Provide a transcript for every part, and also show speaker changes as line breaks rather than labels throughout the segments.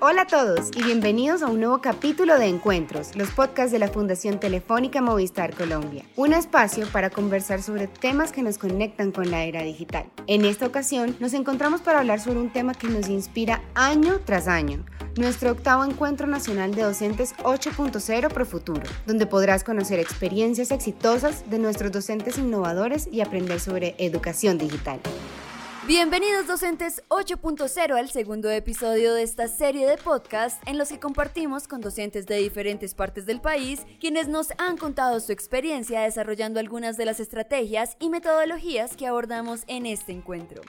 Hola a todos y bienvenidos a un nuevo capítulo de Encuentros, los podcasts de la Fundación Telefónica Movistar Colombia, un espacio para conversar sobre temas que nos conectan con la era digital. En esta ocasión nos encontramos para hablar sobre un tema que nos inspira año tras año, nuestro octavo Encuentro Nacional de Docentes 8.0 Pro Futuro, donde podrás conocer experiencias exitosas de nuestros docentes innovadores y aprender sobre educación digital.
Bienvenidos docentes 8.0 al segundo episodio de esta serie de podcast en los que compartimos con docentes de diferentes partes del país quienes nos han contado su experiencia desarrollando algunas de las estrategias y metodologías que abordamos en este encuentro.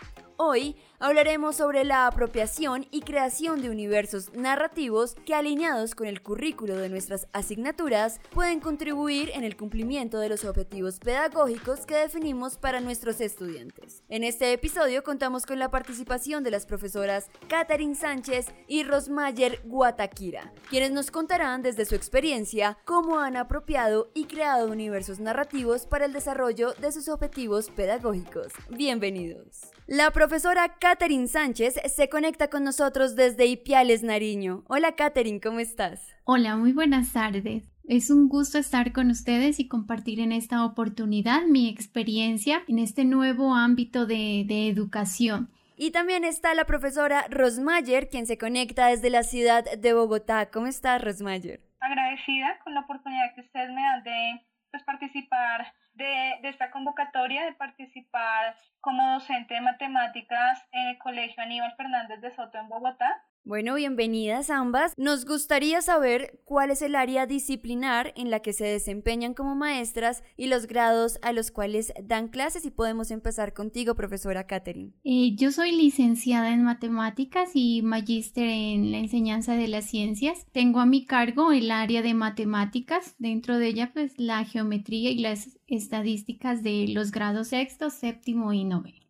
Hoy hablaremos sobre la apropiación y creación de universos narrativos que alineados con el currículo de nuestras asignaturas pueden contribuir en el cumplimiento de los objetivos pedagógicos que definimos para nuestros estudiantes. En este episodio contamos con la participación de las profesoras Catherine Sánchez y Rosmayer Guataquira, quienes nos contarán desde su experiencia cómo han apropiado y creado universos narrativos para el desarrollo de sus objetivos pedagógicos. Bienvenidos. La profesora Catherine Sánchez se conecta con nosotros desde Ipiales, Nariño. Hola Catherine, ¿cómo estás?
Hola, muy buenas tardes. Es un gusto estar con ustedes y compartir en esta oportunidad mi experiencia en este nuevo ámbito de, de educación.
Y también está la profesora Rosmayer, quien se conecta desde la ciudad de Bogotá. ¿Cómo estás, Rosmayer?
Agradecida con la oportunidad que ustedes me dan de pues, participar de, de, esta convocatoria, de participar como docente de matemáticas en el Colegio Aníbal Fernández de Soto en Bogotá.
Bueno, bienvenidas ambas. Nos gustaría saber cuál es el área disciplinar en la que se desempeñan como maestras y los grados a los cuales dan clases y podemos empezar contigo, profesora Catherine.
Eh, yo soy licenciada en matemáticas y magíster en la enseñanza de las ciencias. Tengo a mi cargo el área de matemáticas, dentro de ella pues la geometría y las estadísticas de los grados sexto, séptimo y noveno.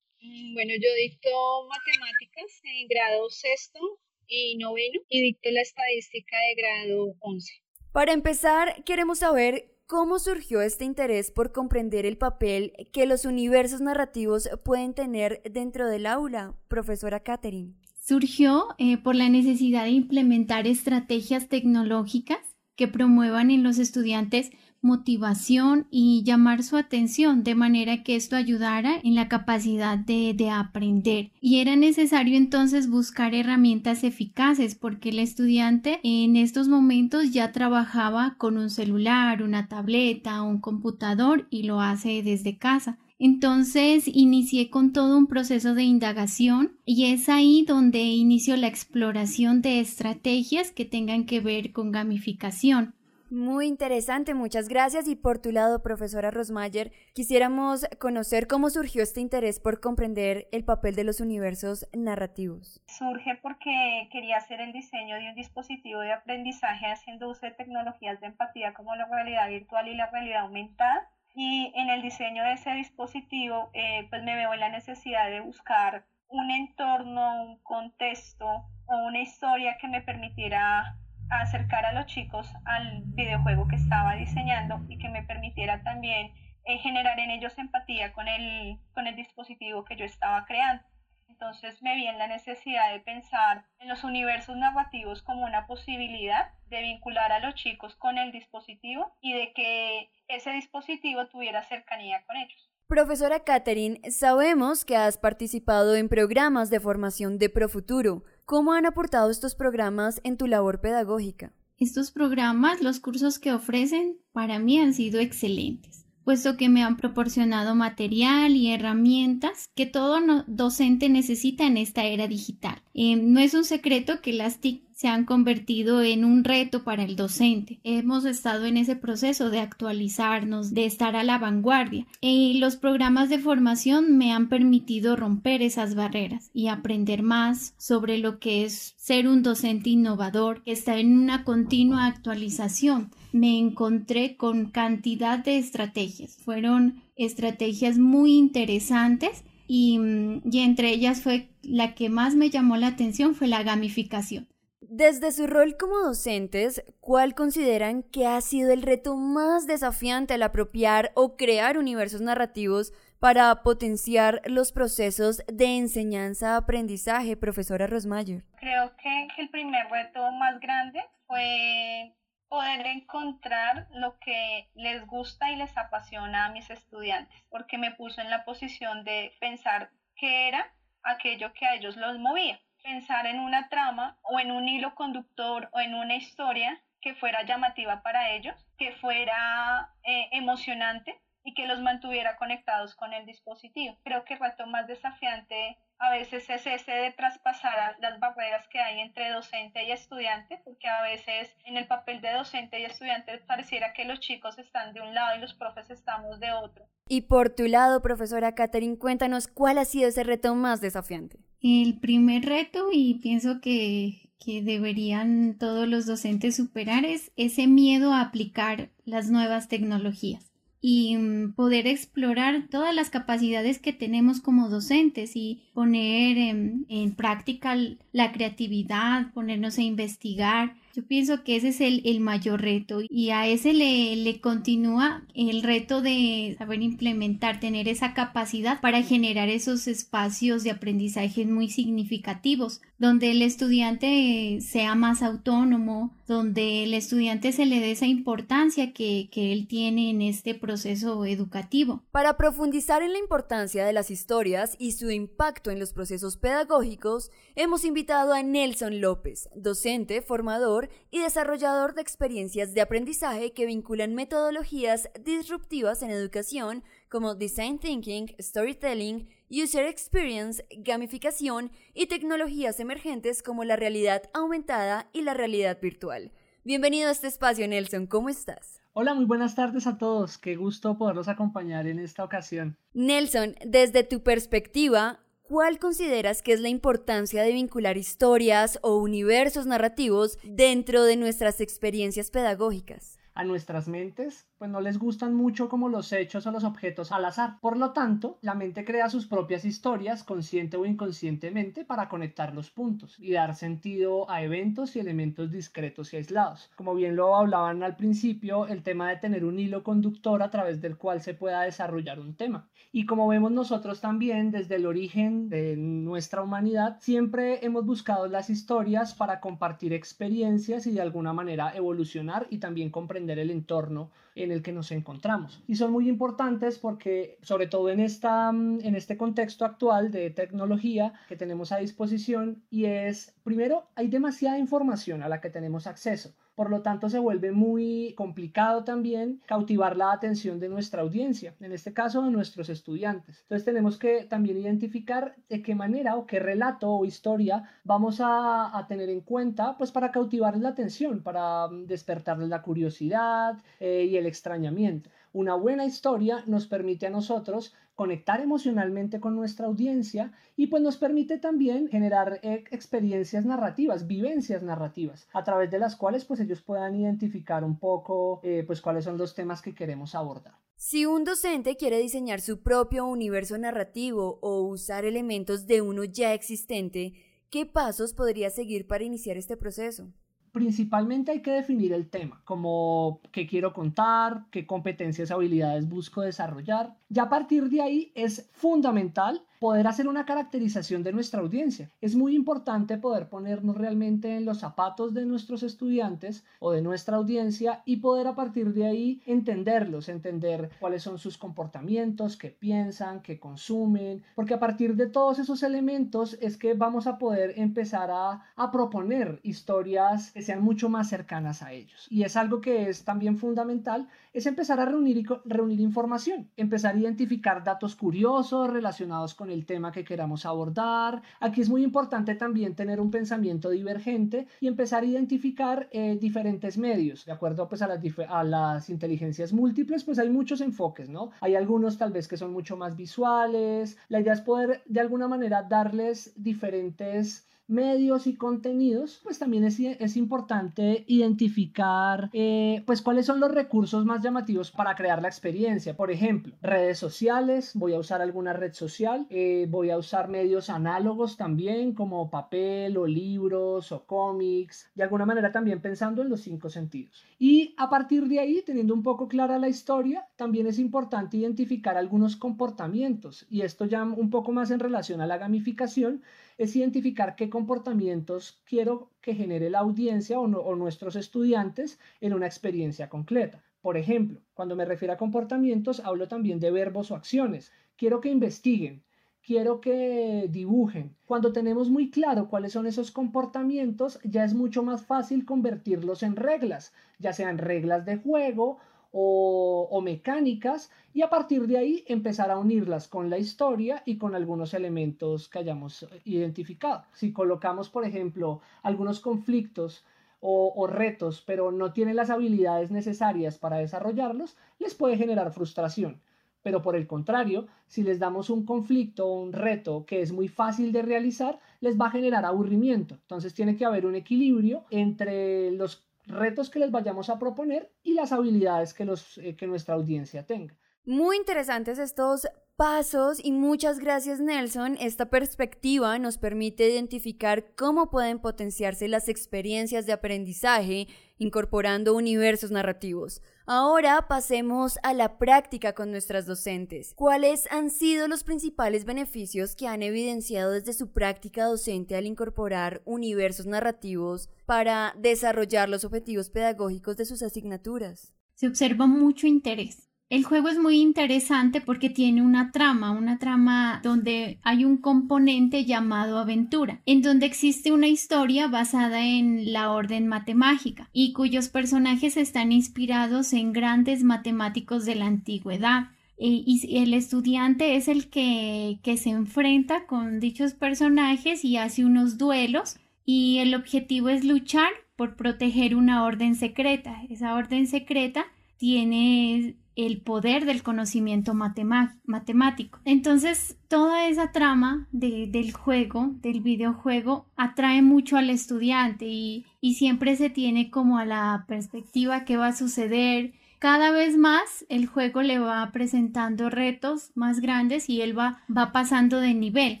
Mm, bueno, yo dicto matemáticas en grado sexto y noveno y dicto la estadística de grado once.
Para empezar, queremos saber cómo surgió este interés por comprender el papel que los universos narrativos pueden tener dentro del aula, profesora Catherine.
Surgió eh, por la necesidad de implementar estrategias tecnológicas que promuevan en los estudiantes motivación y llamar su atención de manera que esto ayudara en la capacidad de, de, aprender. Y era necesario entonces buscar herramientas eficaces porque el estudiante en estos momentos ya trabajaba con un celular, una tableta, un computador y lo hace desde casa. Entonces inicié con todo un proceso de indagación y es ahí donde inicio la exploración de estrategias que tengan que ver con gamificación.
Muy interesante, muchas gracias. Y por tu lado, profesora Rosmayer, quisiéramos conocer cómo surgió este interés por comprender el papel de los universos narrativos.
Surge porque quería hacer el diseño de un dispositivo de aprendizaje haciendo uso de tecnologías de empatía como la realidad virtual y la realidad aumentada. Y en el diseño de ese dispositivo, eh, pues me veo en la necesidad de buscar un entorno, un contexto o una historia que me permitiera acercar a los chicos al videojuego que estaba diseñando y que me permitiera también eh, generar en ellos empatía con el, con el dispositivo que yo estaba creando. Entonces me vi en la necesidad de pensar en los universos narrativos como una posibilidad de vincular a los chicos con el dispositivo y de que ese dispositivo tuviera cercanía con ellos.
Profesora Catherine, sabemos que has participado en programas de formación de Profuturo. ¿Cómo han aportado estos programas en tu labor pedagógica?
Estos programas, los cursos que ofrecen, para mí han sido excelentes, puesto que me han proporcionado material y herramientas que todo docente necesita en esta era digital. Eh, no es un secreto que las TIC se han convertido en un reto para el docente. Hemos estado en ese proceso de actualizarnos, de estar a la vanguardia. Y los programas de formación me han permitido romper esas barreras y aprender más sobre lo que es ser un docente innovador que está en una continua actualización. Me encontré con cantidad de estrategias. Fueron estrategias muy interesantes y, mm, y, entre ellas fue la que más me llamó la atención fue la gamificación.
Desde su rol como docentes, ¿cuál consideran que ha sido el reto más desafiante al apropiar o crear universos narrativos para potenciar los procesos de enseñanza-aprendizaje, profesora Rosmayer?
Creo que el primer reto más grande fue poder encontrar lo que les gusta y les apasiona a mis estudiantes, porque me puso en la posición de pensar qué era aquello que a ellos los movía, pensar en una trama o en un hilo conductor o en una historia que fuera llamativa para ellos, que fuera eh, emocionante y que los mantuviera conectados con el dispositivo. Creo que el reto más desafiante a veces es ese de traspasar las barreras que hay entre docente y estudiante, porque a veces en el papel de docente y estudiante pareciera que los chicos están de un lado y los profes estamos de otro.
Y por tu lado, profesora Catherine, cuéntanos cuál ha sido ese reto más desafiante.
El primer reto, y pienso que, que deberían todos los docentes superar, es ese miedo a aplicar las nuevas tecnologías y mm, poder explorar todas las capacidades que tenemos como docentes y poner en, en práctica la creatividad, ponernos a investigar yo pienso que ese es el, el mayor reto y a ese le, le, continúa el reto de saber implementar, tener esa capacidad para generar esos espacios de aprendizaje muy significativos, donde el estudiante sea más autónomo, donde el estudiante se le dé esa importancia que, que él tiene en este proceso educativo.
Para profundizar en la importancia de las historias y su impacto en los procesos pedagógicos, hemos invitado a Nelson López, docente, formador, y desarrollador de experiencias de aprendizaje que vinculan metodologías disruptivas en educación como design thinking, storytelling, user experience, gamificación y tecnologías emergentes como la realidad aumentada y la realidad virtual. Bienvenido a este espacio, Nelson, ¿cómo estás?
Hola, muy buenas tardes a todos. Qué gusto poderlos acompañar en esta ocasión.
Nelson, desde tu perspectiva, ¿Cuál consideras que es la importancia de vincular historias o universos narrativos dentro de nuestras experiencias pedagógicas?
A nuestras mentes pues no les gustan mucho como los hechos o los objetos al azar. Por lo tanto, la mente crea sus propias historias, consciente o inconscientemente, para conectar los puntos y dar sentido a eventos y elementos discretos y aislados. Como bien lo hablaban al principio, el tema de tener un hilo conductor a través del cual se pueda desarrollar un tema. Y como vemos nosotros también desde el origen de nuestra humanidad, siempre hemos buscado las historias para compartir experiencias y de alguna manera evolucionar y también comprender el entorno en el que nos encontramos. Y son muy importantes porque, sobre todo en, esta, en este contexto actual de tecnología que tenemos a disposición, y es, primero, hay demasiada información a la que tenemos acceso. Por lo tanto, se vuelve muy complicado también cautivar la atención de nuestra audiencia, en este caso de nuestros estudiantes. Entonces tenemos que también identificar de qué manera o qué relato o historia vamos a, tener en cuenta pues para cautivar la atención, para despertarles la curiosidad eh, y el extrañamiento. Una buena historia nos permite a nosotros conectar emocionalmente con nuestra audiencia y pues nos permite también generar eh, experiencias narrativas, vivencias narrativas, a través de las cuales pues ellos puedan identificar un poco eh, pues cuáles son los temas que queremos abordar.
Si un docente quiere diseñar su propio universo narrativo o usar elementos de uno ya existente, ¿qué pasos podría seguir para iniciar este proceso?
Principalmente hay que definir el tema, como qué quiero contar, qué competencias, habilidades busco desarrollar. Y a partir de ahí es fundamental poder hacer una caracterización de nuestra audiencia. Es muy importante poder ponernos realmente en los zapatos de nuestros estudiantes o de nuestra audiencia y poder a partir de ahí entenderlos, entender cuáles son sus comportamientos, qué piensan, qué consumen, porque a partir de todos esos elementos es que vamos a poder empezar a, a proponer historias que sean mucho más cercanas a ellos. Y es algo que es también fundamental, es empezar a reunir, reunir información, empezar a identificar datos curiosos relacionados con el tema que queramos abordar. Aquí es muy importante también tener un pensamiento divergente y empezar a identificar eh, diferentes medios. De acuerdo pues, a, las a las inteligencias múltiples, pues hay muchos enfoques, ¿no? Hay algunos tal vez que son mucho más visuales. La idea es poder de alguna manera darles diferentes medios y contenidos, pues también es, es importante identificar eh, pues cuáles son los recursos más llamativos para crear la experiencia. Por ejemplo, redes sociales, voy a usar alguna red social, eh, voy a usar medios análogos también como papel o libros o cómics, de alguna manera también pensando en los cinco sentidos. Y a partir de ahí, teniendo un poco clara la historia, también es importante identificar algunos comportamientos y esto ya un poco más en relación a la gamificación es identificar qué comportamientos quiero que genere la audiencia o, o nuestros estudiantes en una experiencia concreta. Por ejemplo, cuando me refiero a comportamientos, hablo también de verbos o acciones. Quiero que investiguen, quiero que dibujen. Cuando tenemos muy claro cuáles son esos comportamientos, ya es mucho más fácil convertirlos en reglas, ya sean reglas de juego o, mecánicas y a partir de ahí empezar a unirlas con la historia y con algunos elementos que hayamos identificado. Si colocamos, por ejemplo, algunos conflictos o, retos, pero no tienen las habilidades necesarias para desarrollarlos, les puede generar frustración. Pero por el contrario, si les damos un conflicto o un reto que es muy fácil de realizar, les va a generar aburrimiento. Entonces tiene que haber un equilibrio entre los retos que les vayamos a proponer y las habilidades que, los, eh, que nuestra audiencia tenga.
Muy interesantes estos pasos y muchas gracias Nelson. Esta perspectiva nos permite identificar cómo pueden potenciarse las experiencias de aprendizaje incorporando universos narrativos. Ahora pasemos a la práctica con nuestras docentes. ¿Cuáles han sido los principales beneficios que han evidenciado desde su práctica docente al incorporar universos narrativos para desarrollar los objetivos pedagógicos de sus asignaturas?
Se observa mucho interés el juego es muy interesante porque tiene una trama, una trama donde hay un componente llamado aventura, en donde existe una historia basada en la orden matemática y cuyos personajes están inspirados en grandes matemáticos de la antigüedad. E, y el estudiante es el que, que se enfrenta con dichos personajes y hace unos duelos y el objetivo es luchar por proteger una orden secreta. Esa orden secreta tiene el poder del conocimiento matemático. Entonces, toda esa trama del juego, del videojuego, atrae mucho al estudiante y, siempre se tiene como a la perspectiva que va a suceder. Cada vez más el juego le va presentando retos más grandes y él va, pasando de nivel.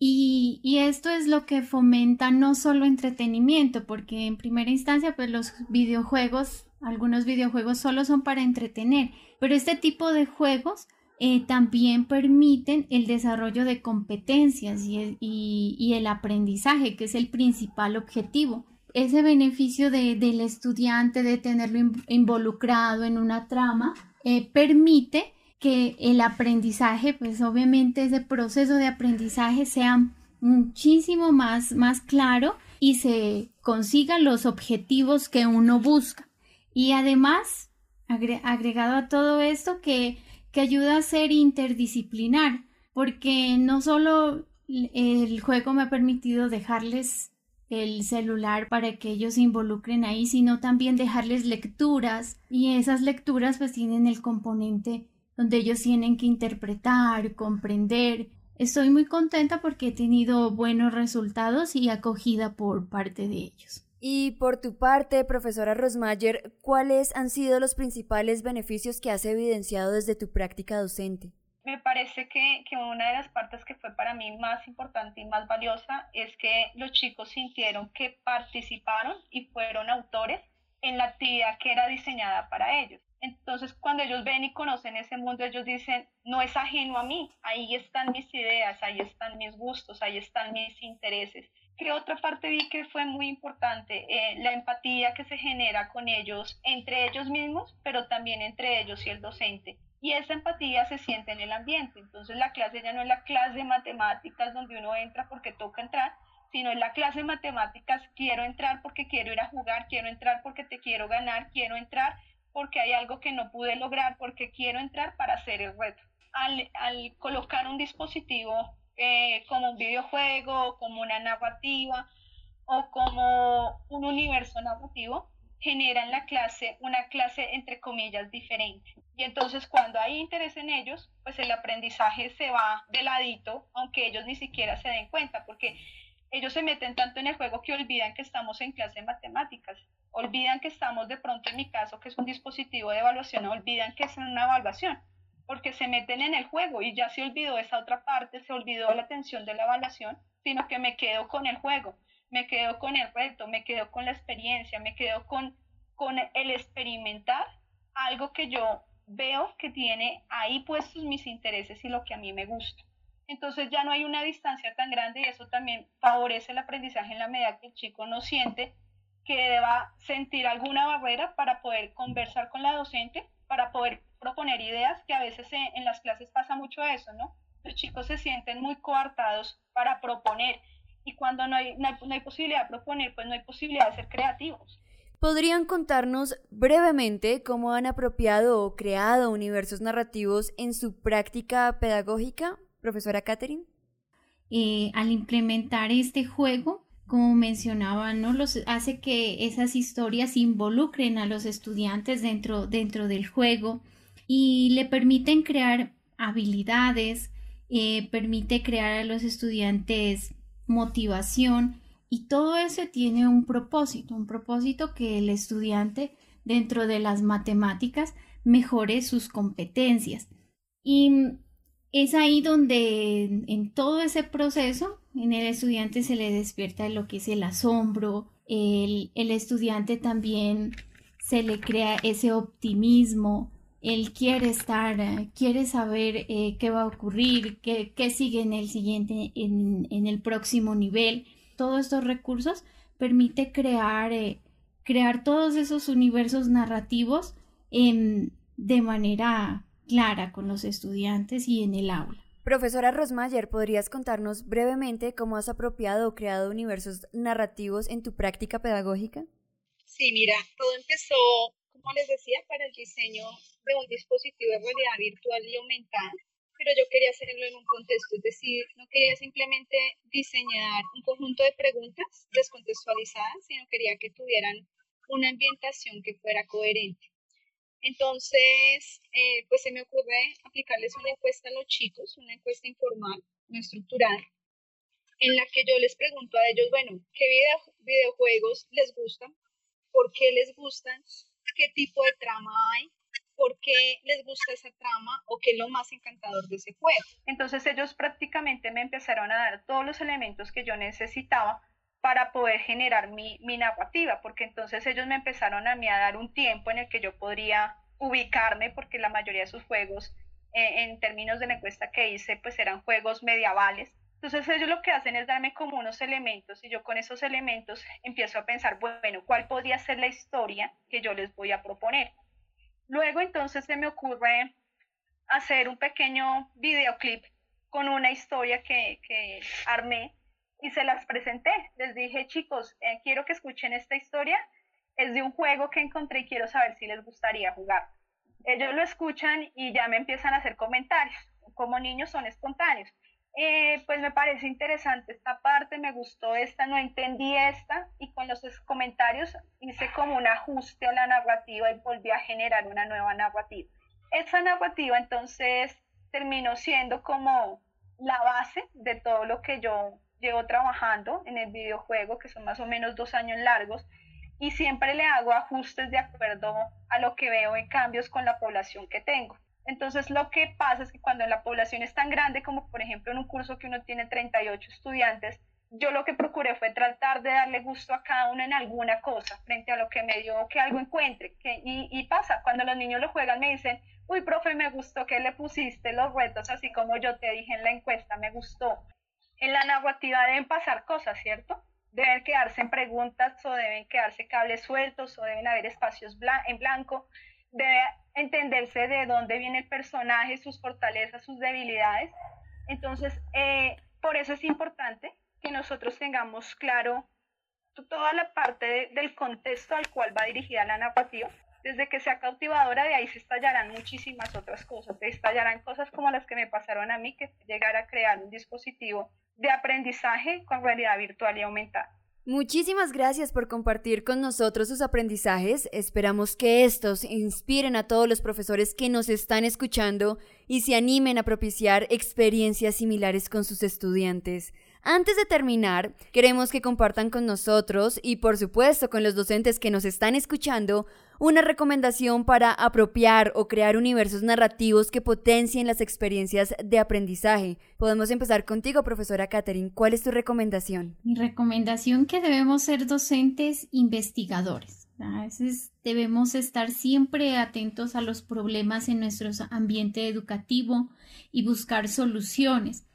Y, y, esto es lo que fomenta no solo entretenimiento, porque en primera instancia, pues los videojuegos algunos videojuegos solo son para entretener, pero este tipo de juegos eh, también permiten el desarrollo de competencias y el, aprendizaje, que es el principal objetivo. Ese beneficio del estudiante de tenerlo involucrado en una trama eh, permite que el aprendizaje, pues obviamente ese proceso de aprendizaje sea muchísimo más, más claro y se consigan los objetivos que uno busca. Y además, agregado a todo esto, que, que ayuda a ser interdisciplinar, porque no solo el juego me ha permitido dejarles el celular para que ellos se involucren ahí, sino también dejarles lecturas y esas lecturas pues tienen el componente donde ellos tienen que interpretar, comprender. Estoy muy contenta porque he tenido buenos resultados y acogida por parte de ellos.
Y por tu parte, profesora Rosmayer, ¿cuáles han sido los principales beneficios que has evidenciado desde tu práctica docente?
Me parece que, una de las partes que fue para mí más importante y más valiosa es que los chicos sintieron que participaron y fueron autores en la actividad que era diseñada para ellos. Entonces, cuando ellos ven y conocen ese mundo, ellos dicen, no es ajeno a mí, ahí están mis ideas, ahí están mis gustos, ahí están mis intereses. ¿Qué otra parte vi que fue muy importante? Eh, la empatía que se genera con ellos, entre ellos mismos, pero también entre ellos y el docente. Y esa empatía se siente en el ambiente. Entonces la clase ya no es la clase de matemáticas donde uno entra porque toca entrar, sino es la clase de matemáticas, quiero entrar porque quiero ir a jugar, quiero entrar porque te quiero ganar, quiero entrar porque hay algo que no pude lograr, porque quiero entrar para hacer el reto. Al colocar un dispositivo eh, como un videojuego, como una narrativa o como un universo narrativo, genera en la clase una clase entre comillas diferente. Y entonces cuando hay interés en ellos, pues el aprendizaje se va de ladito, aunque ellos ni siquiera se den cuenta, porque ellos se meten tanto en el juego que olvidan que estamos en clase de matemáticas, olvidan que estamos de pronto en mi caso, que es un dispositivo de evaluación, olvidan que es una evaluación, porque se meten en el juego y ya se olvidó esa otra parte, se olvidó la atención de la evaluación, sino que me quedo con el juego, me quedo con el reto, me quedo con la experiencia, me quedo con, con el experimentar algo que yo veo que tiene ahí puestos mis intereses y lo que a mí me gusta. Entonces ya no hay una distancia tan grande y eso también favorece el aprendizaje en la medida que el chico no siente que deba sentir alguna barrera para poder conversar con la docente, para poder proponer ideas, que a veces en las clases pasa mucho eso, ¿no? Los chicos se sienten muy coartados para proponer y cuando no hay, no hay, no hay posibilidad de proponer, pues no hay posibilidad de ser creativos.
¿Podrían contarnos brevemente cómo han apropiado o creado universos narrativos en su práctica pedagógica? Profesora Catherine.
Eh, al implementar este juego, como mencionaba, ¿no? Los, hace que esas historias involucren a los estudiantes dentro, dentro del juego y le permiten crear habilidades, eh, permite crear a los estudiantes motivación y todo eso tiene un propósito, un propósito que el estudiante dentro de las matemáticas mejore sus competencias. Y es ahí donde en todo ese proceso en el estudiante se le despierta lo que es el asombro, el, estudiante también se le crea ese optimismo, él quiere estar, quiere saber eh, qué va a ocurrir, qué, sigue en el siguiente, en, el próximo nivel. Todos estos recursos permite crear, eh, crear todos esos universos narrativos de manera clara con los estudiantes y en el aula.
Profesora Rosmayer, ¿podrías contarnos brevemente cómo has apropiado o creado universos narrativos en tu práctica pedagógica?
Sí, mira, todo empezó, como les decía, para el diseño de un dispositivo de realidad virtual y aumentada, pero yo quería hacerlo en un contexto, es decir, no quería simplemente diseñar un conjunto de preguntas descontextualizadas, sino quería que tuvieran una ambientación que fuera coherente. Entonces, eh, pues se me ocurre aplicarles una encuesta a los chicos, una encuesta informal, no estructural, en la que yo les pregunto a ellos, bueno, ¿qué videojuegos les gustan? ¿Por qué les gustan? ¿Qué tipo de trama hay? ¿Por qué les gusta esa trama? ¿O qué es lo más encantador de ese juego? Entonces ellos prácticamente me empezaron a dar todos los elementos que yo necesitaba para poder generar mi, narrativa, porque entonces ellos me empezaron a mí a dar un tiempo en el que yo podría ubicarme, porque la mayoría de sus juegos, eh, en términos de la encuesta que hice, pues eran juegos medievales. Entonces ellos lo que hacen es darme como unos elementos y yo con esos elementos empiezo a pensar, bueno, ¿cuál podría ser la historia que yo les voy a proponer? Luego entonces se me ocurre hacer un pequeño videoclip con una historia que, que armé y se las presenté. Les dije, chicos, eh, quiero que escuchen esta historia. Es de un juego que encontré y quiero saber si les gustaría jugar. Ellos lo escuchan y ya me empiezan a hacer comentarios. Como niños son espontáneos. Eh, pues me parece interesante esta parte, me gustó esta, no entendí esta y con los comentarios hice como un ajuste a la narrativa y volví a generar una nueva narrativa. Esa narrativa entonces terminó siendo como la base de todo lo que yo llevo trabajando en el videojuego, que son más o menos dos años largos, y siempre le hago ajustes de acuerdo a lo que veo en cambios con la población que tengo. Entonces lo que pasa es que cuando la población es tan grande como por ejemplo en un curso que uno tiene 38 estudiantes, yo lo que procuré fue tratar de darle gusto a cada uno en alguna cosa frente a lo que me dio que algo encuentre. Y pasa, cuando los niños lo juegan me dicen, uy, profe, me gustó que le pusiste los retos así como yo te dije en la encuesta, me gustó en la narrativa deben pasar cosas, ¿cierto? Deben quedarse en preguntas o deben quedarse cables sueltos o deben haber espacios en blanco. Debe entenderse de dónde viene el personaje, sus fortalezas, sus debilidades. Entonces, eh, por eso es importante que nosotros tengamos claro toda la parte del contexto al cual va dirigida la narrativa. Desde que sea cautivadora, de ahí se estallarán muchísimas otras cosas. Se estallarán cosas como las que me pasaron a mí, que llegar a crear un dispositivo de aprendizaje con realidad virtual y aumentada.
Muchísimas gracias por compartir con nosotros sus aprendizajes. Esperamos que estos inspiren a todos los profesores que nos están escuchando y se animen a propiciar experiencias similares con sus estudiantes. Antes de terminar, queremos que compartan con nosotros y por supuesto con los docentes que nos están escuchando una recomendación para apropiar o crear universos narrativos que potencien las experiencias de aprendizaje. Podemos empezar contigo, profesora Catherine. ¿Cuál es tu recomendación?
Mi recomendación que debemos ser docentes investigadores. A veces debemos estar siempre atentos a los problemas en nuestro ambiente educativo y buscar soluciones.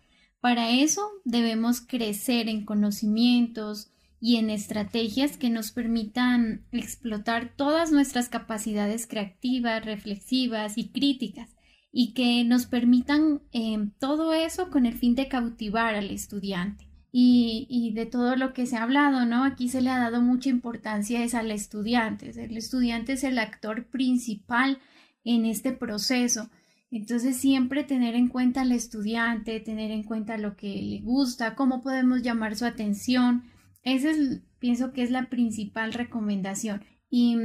Para eso debemos crecer en conocimientos y en estrategias que nos permitan explotar todas nuestras capacidades creativas, reflexivas y críticas y que nos permitan eh, todo eso con el fin de cautivar al estudiante. Y, y, de todo lo que se ha hablado, ¿no? Aquí se le ha dado mucha importancia es al estudiante. El estudiante es el actor principal en este proceso entonces siempre tener en cuenta al estudiante, tener en cuenta lo que le gusta, cómo podemos llamar su atención. Esa es, pienso que es la principal recomendación. Y,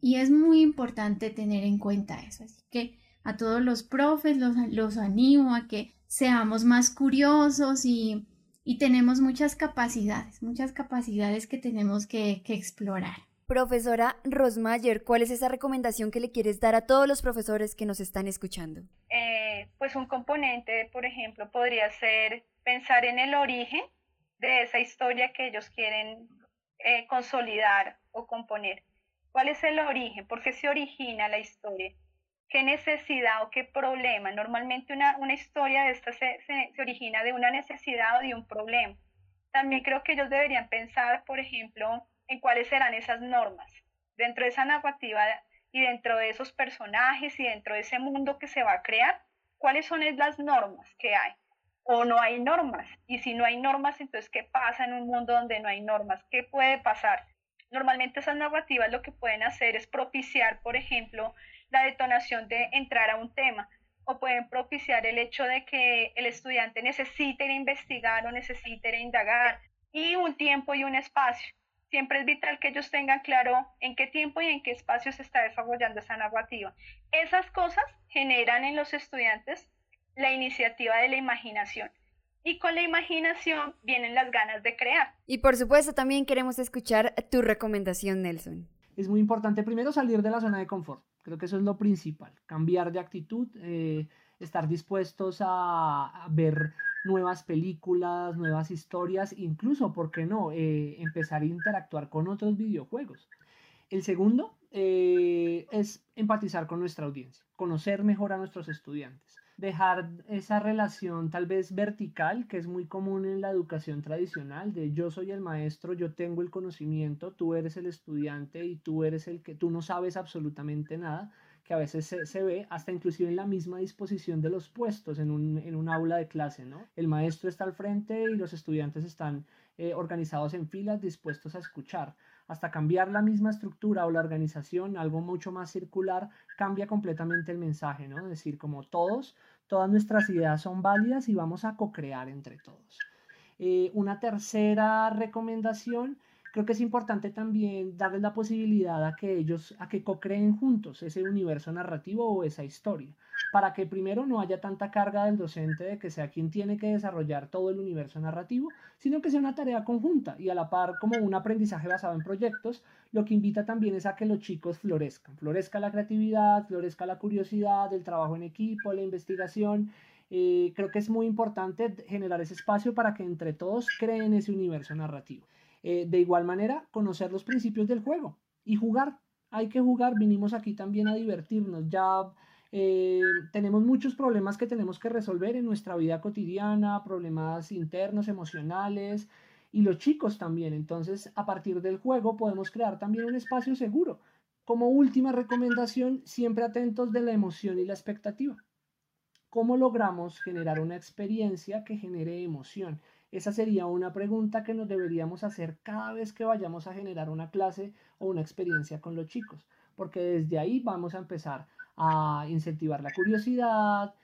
y, es muy importante tener en cuenta eso. Así que a todos los profes los, los animo a que seamos más curiosos y, y tenemos muchas capacidades, muchas capacidades que tenemos que, que explorar.
Profesora Rosmayer, ¿cuál es esa recomendación que le quieres dar a todos los profesores que nos están escuchando?
Eh, pues un componente, por ejemplo, podría ser pensar en el origen de esa historia que ellos quieren eh, consolidar o componer. ¿Cuál es el origen? ¿Por qué se origina la historia? ¿Qué necesidad o qué problema? Normalmente una, una historia de esta se, se origina de una necesidad o de un problema. También creo que ellos deberían pensar, por ejemplo, cuáles serán esas normas dentro de esa narrativa y dentro de esos personajes y dentro de ese mundo que se va a crear, cuáles son las normas que hay o no hay normas. Y si no hay normas, entonces, ¿qué pasa en un mundo donde no hay normas? ¿Qué puede pasar? Normalmente esas narrativas lo que pueden hacer es propiciar, por ejemplo, la detonación de entrar a un tema o pueden propiciar el hecho de que el estudiante necesite investigar o necesite indagar y un tiempo y un espacio siempre es vital que ellos tengan claro en qué tiempo y en qué espacio se está desarrollando esa narrativa. Esas cosas generan en los estudiantes la iniciativa de la imaginación. Y con la imaginación vienen las ganas de crear.
Y por supuesto también queremos escuchar tu recomendación, Nelson.
Es muy importante primero salir de la zona de confort. Creo que eso es lo principal. Cambiar de actitud, eh, estar dispuestos a, ver nuevas películas, nuevas historias, incluso, ¿por qué no?, eh, empezar a interactuar con otros videojuegos. El segundo eh, es empatizar con nuestra audiencia, conocer mejor a nuestros estudiantes, dejar esa relación tal vez vertical que es muy común en la educación tradicional de yo soy el maestro, yo tengo el conocimiento, tú eres el estudiante y tú eres el que tú no sabes absolutamente nada, que a veces se, ve hasta inclusive en la misma disposición de los puestos en un, aula de clase, ¿no? El maestro está al frente y los estudiantes están eh, organizados en filas dispuestos a escuchar. Hasta cambiar la misma estructura o la organización, algo mucho más circular, cambia completamente el mensaje, ¿no? Es decir, como todos, todas nuestras ideas son válidas y vamos a co-crear entre todos. Eh, una tercera recomendación creo que es importante también darles la posibilidad a que ellos, a que co-creen juntos ese universo narrativo o esa historia, para que primero no haya tanta carga del docente de que sea quien tiene que desarrollar todo el universo narrativo, sino que sea una tarea conjunta y a la par como un aprendizaje basado en proyectos, lo que invita también es a que los chicos florezcan, florezca la creatividad, florezca la curiosidad, el trabajo en equipo, la investigación. Eh, creo que es muy importante generar ese espacio para que entre todos creen ese universo narrativo. Eh, de igual manera, conocer los principios del juego y jugar. Hay que jugar, vinimos aquí también a divertirnos. Ya eh, tenemos muchos problemas que tenemos que resolver en nuestra vida cotidiana, problemas internos, emocionales y los chicos también. Entonces, a partir del juego podemos crear también un espacio seguro. Como última recomendación, siempre atentos de la emoción y la expectativa. ¿Cómo logramos generar una experiencia que genere emoción? Esa sería una pregunta que nos deberíamos hacer cada vez que vayamos a generar una clase o una experiencia con los chicos, porque desde ahí vamos a empezar a incentivar la curiosidad,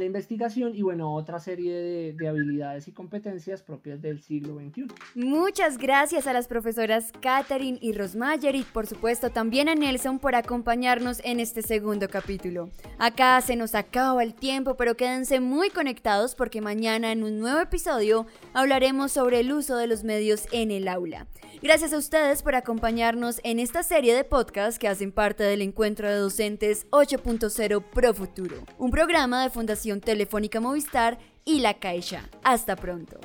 la investigación y bueno, otra serie de, de habilidades y competencias propias del siglo XXI.
Muchas gracias a las profesoras Katherine y Rosmayer y por supuesto también a Nelson por acompañarnos en este segundo capítulo. Acá se nos acaba el tiempo, pero quédense muy conectados porque mañana en un nuevo episodio hablaremos sobre el uso de los medios en el aula. Gracias a ustedes por acompañarnos en esta serie de podcasts que hacen parte del encuentro de docentes 8.0 Pro Futuro, un programa de Fundación Telefónica Movistar y La Caixa. Hasta pronto.